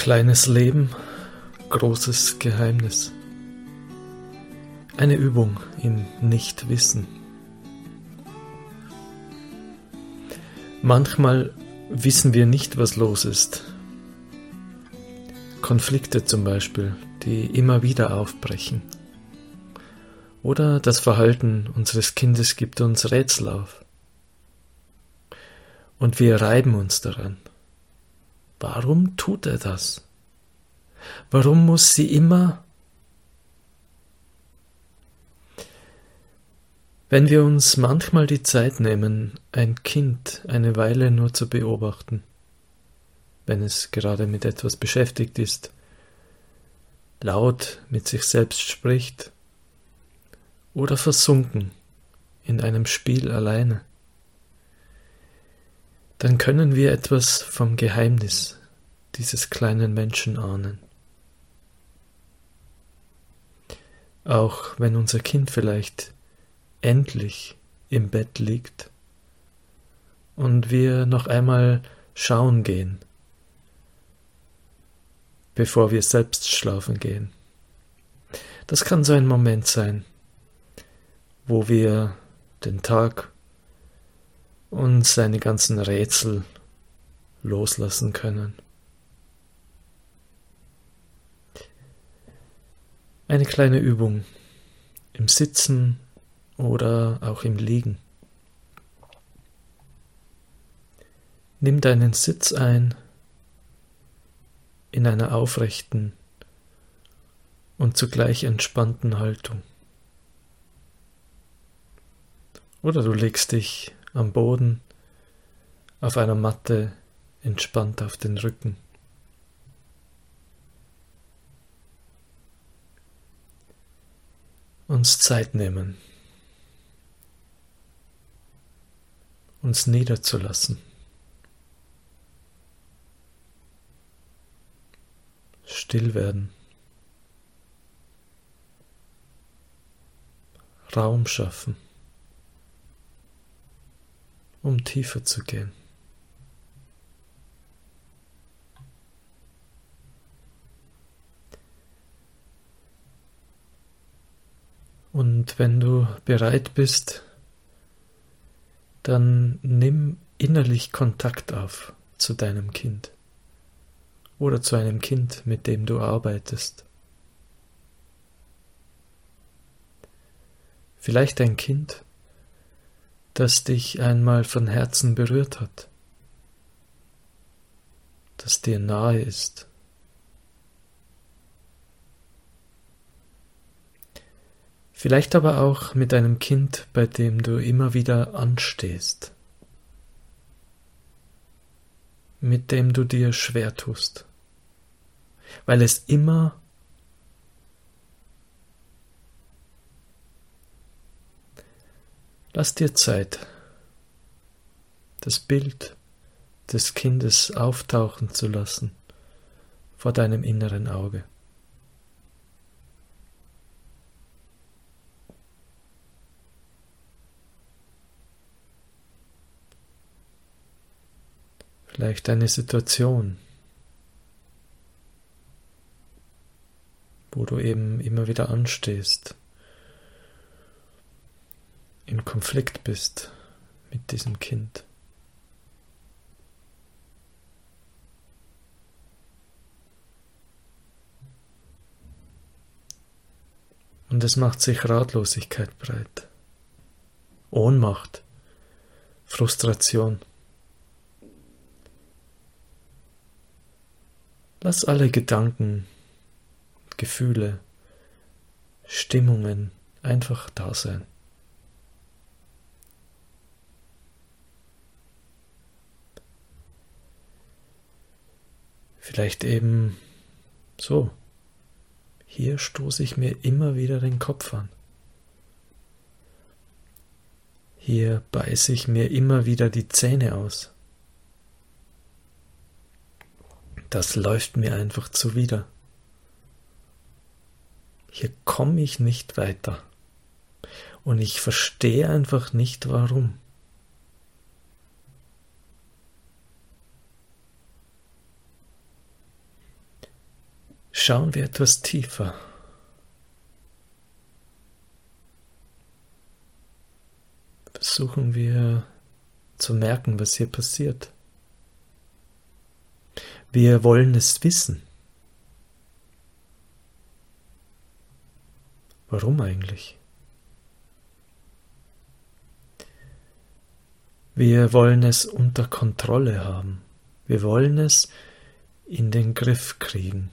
Kleines Leben, großes Geheimnis. Eine Übung im Nichtwissen. Manchmal wissen wir nicht, was los ist. Konflikte zum Beispiel, die immer wieder aufbrechen. Oder das Verhalten unseres Kindes gibt uns Rätsel auf. Und wir reiben uns daran. Warum tut er das? Warum muss sie immer Wenn wir uns manchmal die Zeit nehmen, ein Kind eine Weile nur zu beobachten, wenn es gerade mit etwas beschäftigt ist, laut mit sich selbst spricht oder versunken in einem Spiel alleine, dann können wir etwas vom Geheimnis dieses kleinen Menschen ahnen. Auch wenn unser Kind vielleicht endlich im Bett liegt und wir noch einmal schauen gehen, bevor wir selbst schlafen gehen. Das kann so ein Moment sein, wo wir den Tag und seine ganzen Rätsel loslassen können. Eine kleine Übung im Sitzen oder auch im Liegen. Nimm deinen Sitz ein in einer aufrechten und zugleich entspannten Haltung. Oder du legst dich am Boden auf einer Matte entspannt auf den Rücken. Uns Zeit nehmen. uns niederzulassen. Still werden. Raum schaffen, um tiefer zu gehen. Und wenn du bereit bist, dann nimm innerlich Kontakt auf zu deinem Kind oder zu einem Kind, mit dem du arbeitest. Vielleicht ein Kind, das dich einmal von Herzen berührt hat, das dir nahe ist. Vielleicht aber auch mit einem Kind, bei dem du immer wieder anstehst, mit dem du dir schwer tust, weil es immer Lass dir Zeit, das Bild des Kindes auftauchen zu lassen vor deinem inneren Auge. Vielleicht eine Situation, wo du eben immer wieder anstehst, in Konflikt bist mit diesem Kind. Und es macht sich Ratlosigkeit breit, Ohnmacht, Frustration. Lass alle Gedanken, Gefühle, Stimmungen einfach da sein. Vielleicht eben so. Hier stoße ich mir immer wieder den Kopf an. Hier beiße ich mir immer wieder die Zähne aus. das läuft mir einfach zuwider. Hier komme ich nicht weiter. Und ich verstehe einfach nicht warum. Schauen wir etwas tiefer. Versuchen wir zu merken, was hier passiert. Wir wollen es wissen. Warum eigentlich? Wir wollen es unter Kontrolle haben. Wir wollen es in den Griff kriegen.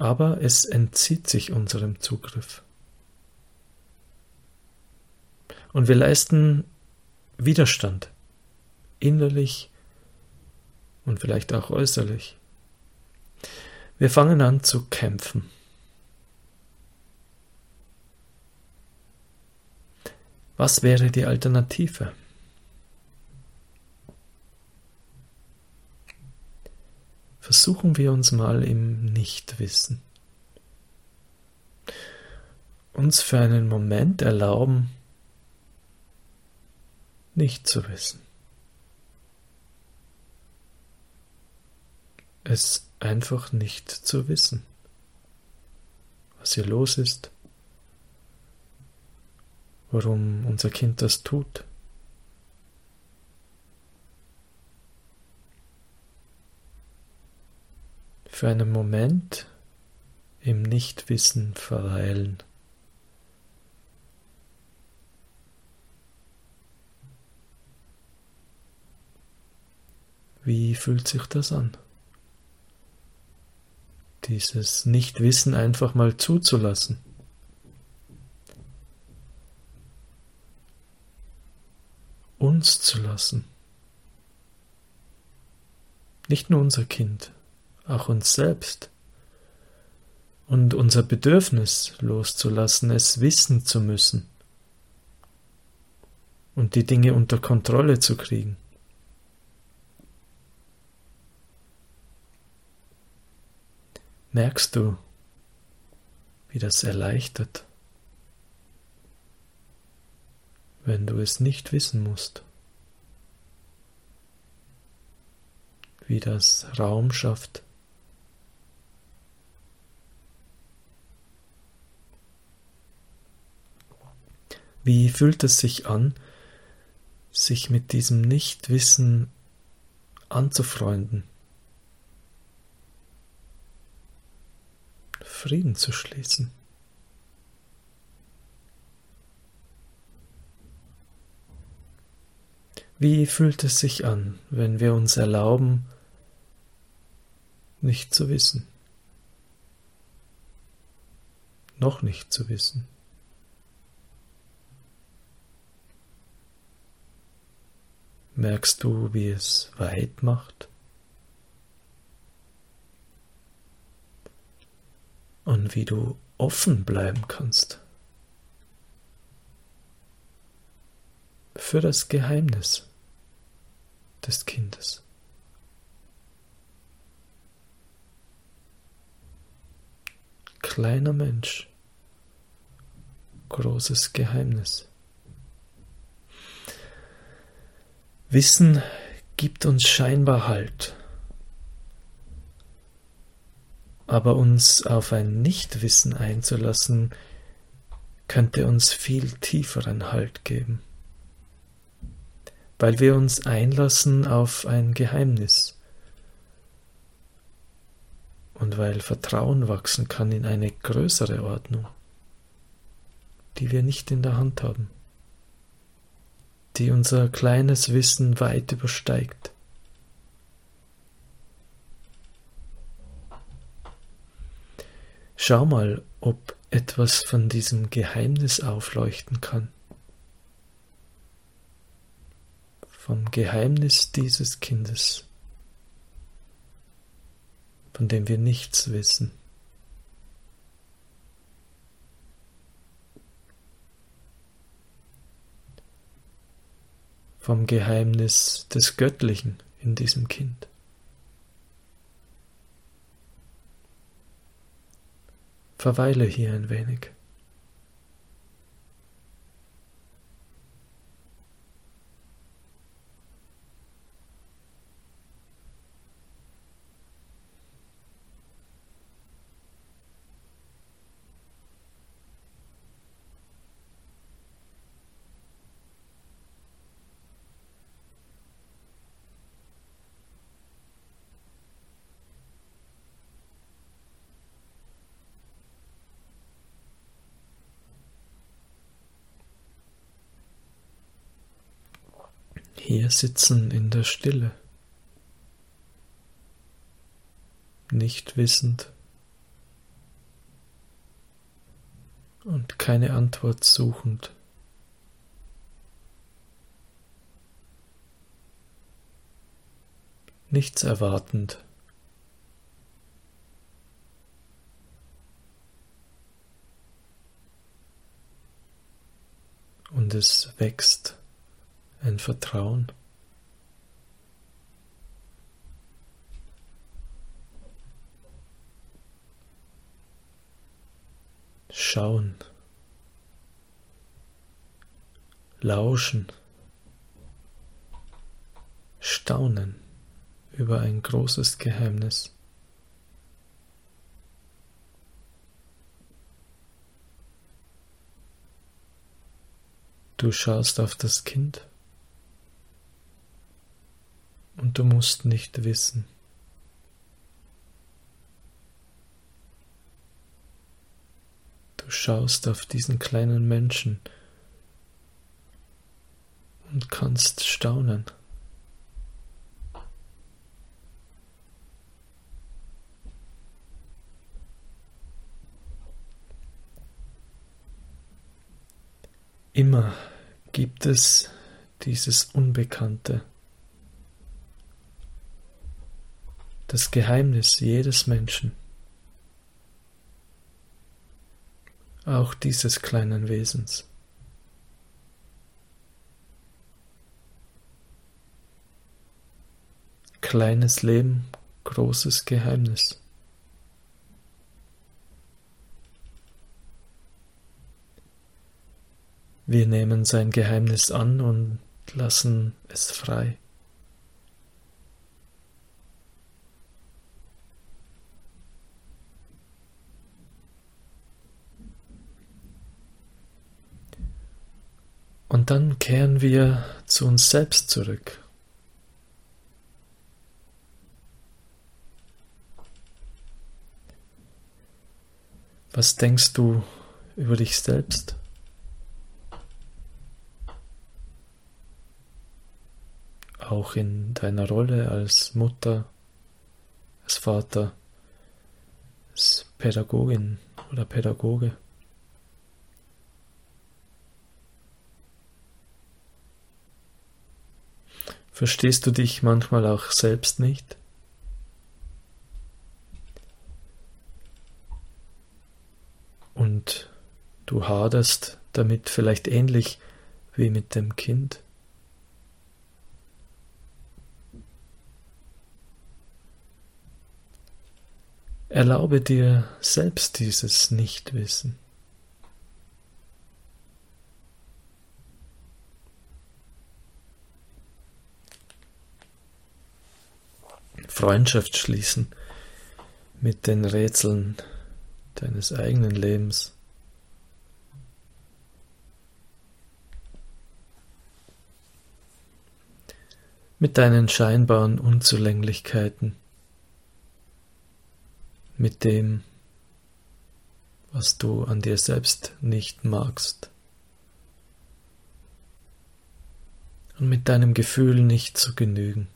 Aber es entzieht sich unserem Zugriff. Und wir leisten Widerstand, innerlich und vielleicht auch äußerlich. Wir fangen an zu kämpfen. Was wäre die Alternative? Versuchen wir uns mal im Nichtwissen. Uns für einen Moment erlauben, nicht zu wissen. Es einfach nicht zu wissen, was hier los ist, warum unser Kind das tut. Für einen Moment im Nichtwissen verweilen. Wie fühlt sich das an? Dieses Nichtwissen einfach mal zuzulassen. Uns zu lassen. Nicht nur unser Kind, auch uns selbst. Und unser Bedürfnis loszulassen, es wissen zu müssen. Und die Dinge unter Kontrolle zu kriegen. Merkst du, wie das erleichtert, wenn du es nicht wissen musst? Wie das Raum schafft. Wie fühlt es sich an, sich mit diesem Nichtwissen anzufreunden? Frieden zu schließen. Wie fühlt es sich an, wenn wir uns erlauben, nicht zu wissen, noch nicht zu wissen? Merkst du, wie es weit macht? und wie du offen bleiben kannst für das Geheimnis des Kindes. Kleiner Mensch, großes Geheimnis. Wissen gibt uns scheinbar Halt. aber uns auf ein Nichtwissen einzulassen, könnte uns viel tieferen Halt geben, weil wir uns einlassen auf ein Geheimnis. Und weil Vertrauen wachsen kann in eine größere Ordnung, die wir nicht in der Hand haben, die unser kleines Wissen weit übersteigt. Schau mal, ob etwas von diesem Geheimnis aufleuchten kann. Vom Geheimnis dieses Kindes, von dem wir nichts wissen. Vom Geheimnis des Göttlichen in diesem Kind. Verweile hier ein wenig. Hier sitzen in der Stille, nicht wissend und keine Antwort suchend. Nichts erwartend. Und es wächst ein Vertrauen. Schauen, lauschen, staunen über ein großes Geheimnis. Du schaust auf das Kind und du musst nicht wissen. Du schaust auf diesen kleinen Menschen und kannst staunen. Immer gibt es dieses Unbekannte. Das Geheimnis jedes Menschen, auch dieses kleinen Wesens. Kleines Leben, großes Geheimnis. Wir nehmen sein Geheimnis an und lassen es frei. Und dann kehren wir zu uns selbst zurück. Was denkst du über dich selbst? Auch in deiner Rolle als Mutter, als Vater, als Pädagogin oder Pädagoge. Verstehst du dich manchmal auch selbst nicht? Und du haderst damit vielleicht ähnlich wie mit dem Kind? Erlaube dir selbst dieses Nichtwissen. Freundschaft schließen mit den Rätseln deines eigenen Lebens. Mit deinen scheinbaren Unzulänglichkeiten, mit dem, was du an dir selbst nicht magst und mit deinem Gefühl nicht zu genügen.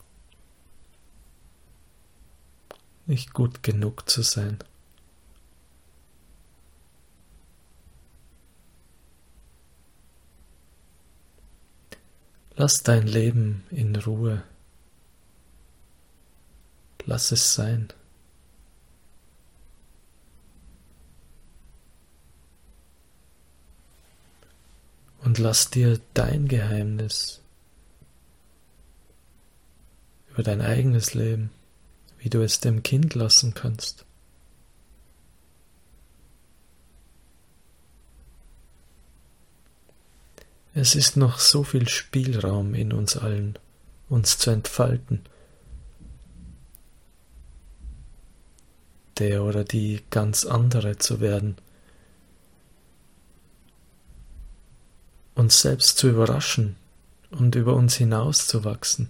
Nicht gut genug zu sein. Lass dein Leben in Ruhe. Lass es sein. Und lass dir dein Geheimnis über dein eigenes Leben wie du es dem Kind lassen kannst. Es ist noch so viel Spielraum in uns allen, uns zu entfalten. Der oder die ganz andere zu werden. Uns selbst zu überraschen und über uns hinauszuwachsen.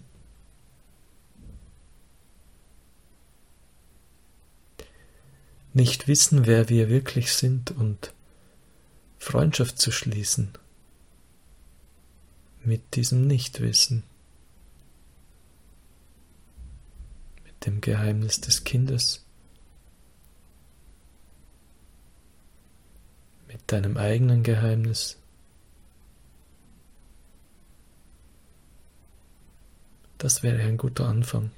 nicht wissen, wer wir wirklich sind und Freundschaft zu schließen mit diesem Nichtwissen, mit dem Geheimnis des Kindes, mit deinem eigenen Geheimnis, das wäre ein guter Anfang.